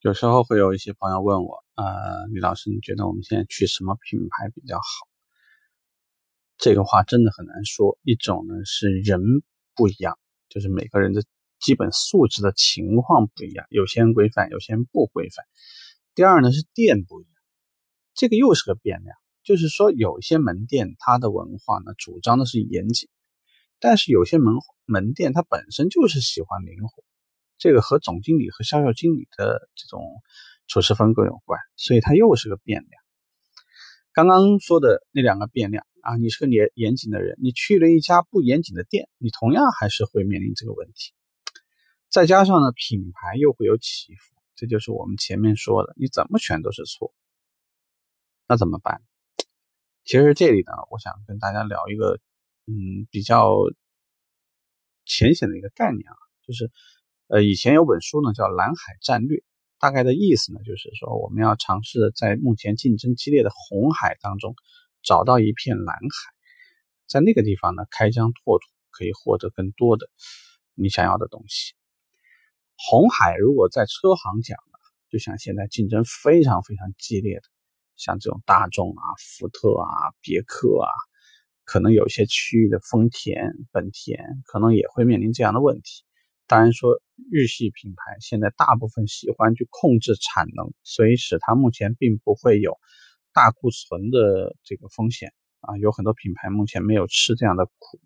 有时候会有一些朋友问我，呃，李老师，你觉得我们现在去什么品牌比较好？这个话真的很难说。一种呢是人不一样，就是每个人的基本素质的情况不一样，有些人规范，有些人不规范。第二呢是店不一样，这个又是个变量，就是说有一些门店它的文化呢主张的是严谨。但是有些门门店它本身就是喜欢灵活，这个和总经理和销售经理的这种处事风格有关，所以它又是个变量。刚刚说的那两个变量啊，你是个严严谨的人，你去了一家不严谨的店，你同样还是会面临这个问题。再加上呢，品牌又会有起伏，这就是我们前面说的，你怎么选都是错。那怎么办？其实这里呢，我想跟大家聊一个。嗯，比较浅显的一个概念啊，就是，呃，以前有本书呢叫《蓝海战略》，大概的意思呢就是说，我们要尝试在目前竞争激烈的红海当中找到一片蓝海，在那个地方呢开疆拓土，可以获得更多的你想要的东西。红海如果在车行讲呢，就像现在竞争非常非常激烈的，像这种大众啊、福特啊、别克啊。可能有些区域的丰田、本田可能也会面临这样的问题。当然说，日系品牌现在大部分喜欢去控制产能，所以使它目前并不会有大库存的这个风险啊。有很多品牌目前没有吃这样的苦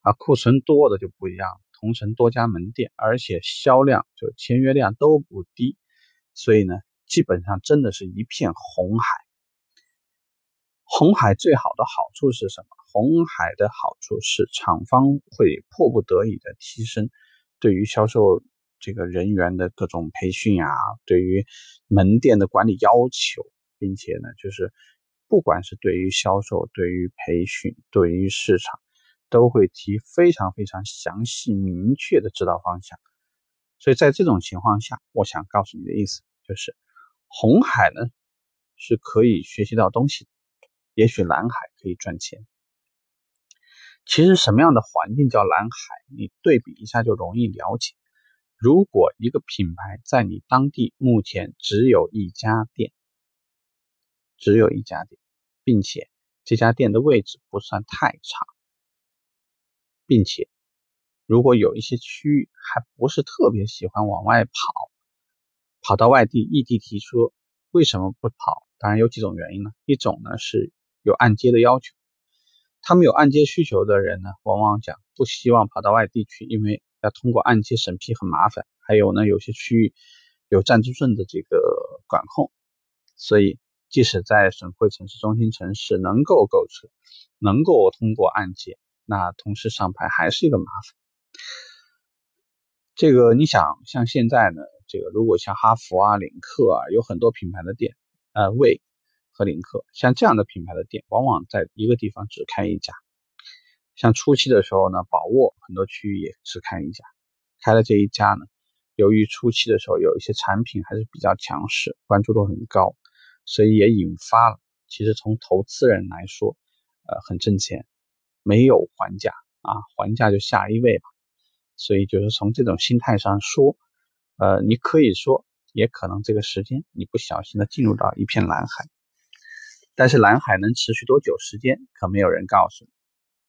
啊。库存多的就不一样，同城多家门店，而且销量就签约量都不低，所以呢，基本上真的是一片红海。红海最好的好处是什么？红海的好处是厂方会迫不得已的提升对于销售这个人员的各种培训啊，对于门店的管理要求，并且呢，就是不管是对于销售、对于培训、对于市场，都会提非常非常详细明确的指导方向。所以在这种情况下，我想告诉你的意思就是，红海呢是可以学习到东西。也许蓝海可以赚钱。其实什么样的环境叫蓝海？你对比一下就容易了解。如果一个品牌在你当地目前只有一家店，只有一家店，并且这家店的位置不算太差，并且如果有一些区域还不是特别喜欢往外跑，跑到外地异地提车，为什么不跑？当然有几种原因呢。一种呢是。有按揭的要求，他们有按揭需求的人呢，往往讲不希望跑到外地去，因为要通过按揭审批很麻烦。还有呢，有些区域有暂住证的这个管控，所以即使在省会城市、中心城市能够购车，能够通过按揭，那同时上牌还是一个麻烦。这个你想，像现在呢，这个如果像哈弗啊、领克啊，有很多品牌的店，呃，为和领克像这样的品牌的店，往往在一个地方只开一家。像初期的时候呢，宝沃很多区域也只开一家。开了这一家呢，由于初期的时候有一些产品还是比较强势，关注度很高，所以也引发了其实从投资人来说，呃，很挣钱，没有还价啊，还价就下一位吧。所以就是从这种心态上说，呃，你可以说，也可能这个时间你不小心的进入到一片蓝海。但是蓝海能持续多久时间，可没有人告诉你。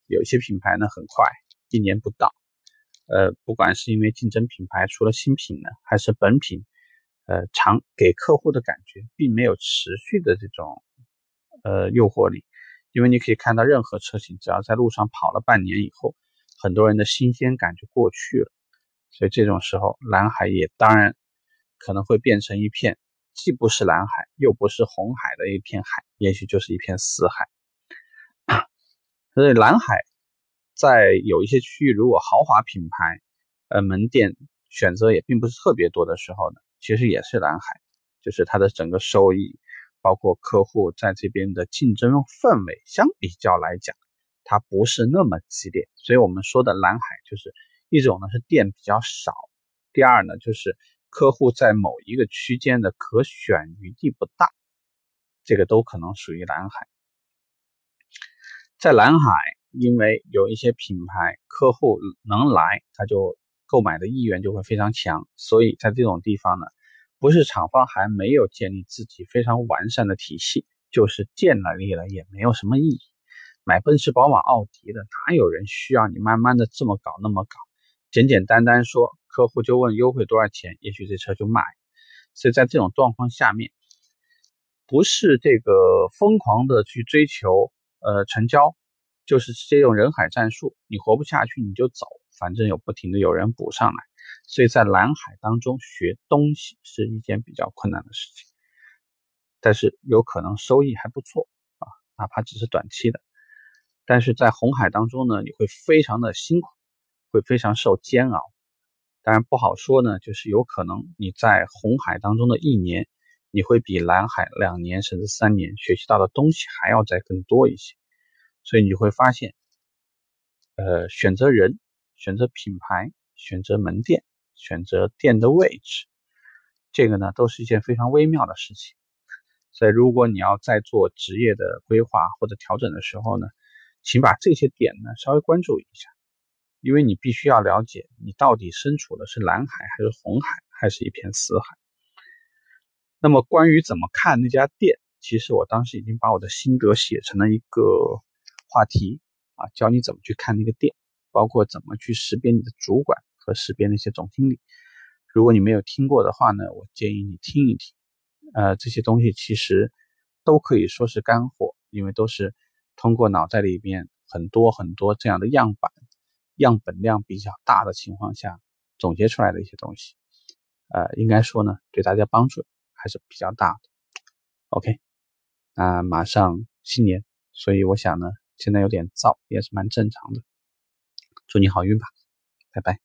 有些品牌呢很快，一年不到。呃，不管是因为竞争品牌出了新品呢，还是本品，呃，长给客户的感觉并没有持续的这种呃诱惑力。因为你可以看到，任何车型只要在路上跑了半年以后，很多人的新鲜感就过去了。所以这种时候，蓝海也当然可能会变成一片。既不是蓝海，又不是红海的一片海，也许就是一片死海。所以蓝海在有一些区域，如果豪华品牌呃门店选择也并不是特别多的时候呢，其实也是蓝海，就是它的整个收益，包括客户在这边的竞争氛围，相比较来讲，它不是那么激烈。所以我们说的蓝海，就是一种呢是店比较少，第二呢就是。客户在某一个区间的可选余地不大，这个都可能属于蓝海。在蓝海，因为有一些品牌客户能来，他就购买的意愿就会非常强，所以在这种地方呢，不是厂方还没有建立自己非常完善的体系，就是建了立了也没有什么意义。买奔驰、宝马、奥迪的，哪有人需要你慢慢的这么搞那么搞？简简单单说，客户就问优惠多少钱，也许这车就卖。所以在这种状况下面，不是这个疯狂的去追求呃成交，就是直接用人海战术，你活不下去你就走，反正有不停的有人补上来。所以在蓝海当中学东西是一件比较困难的事情，但是有可能收益还不错啊，哪怕只是短期的。但是在红海当中呢，你会非常的辛苦，会非常受煎熬。当然不好说呢，就是有可能你在红海当中的一年，你会比蓝海两年甚至三年学习到的东西还要再更多一些。所以你会发现，呃，选择人、选择品牌、选择门店、选择店的位置，这个呢都是一件非常微妙的事情。所以如果你要在做职业的规划或者调整的时候呢，请把这些点呢稍微关注一下。因为你必须要了解，你到底身处的是蓝海还是红海，还是一片死海。那么关于怎么看那家店，其实我当时已经把我的心得写成了一个话题啊，教你怎么去看那个店，包括怎么去识别你的主管和识别那些总经理。如果你没有听过的话呢，我建议你听一听。呃，这些东西其实都可以说是干货，因为都是通过脑袋里边很多很多这样的样板。样本量比较大的情况下总结出来的一些东西，呃，应该说呢，对大家帮助还是比较大的。OK，那马上新年，所以我想呢，现在有点燥，也是蛮正常的。祝你好运吧，拜拜。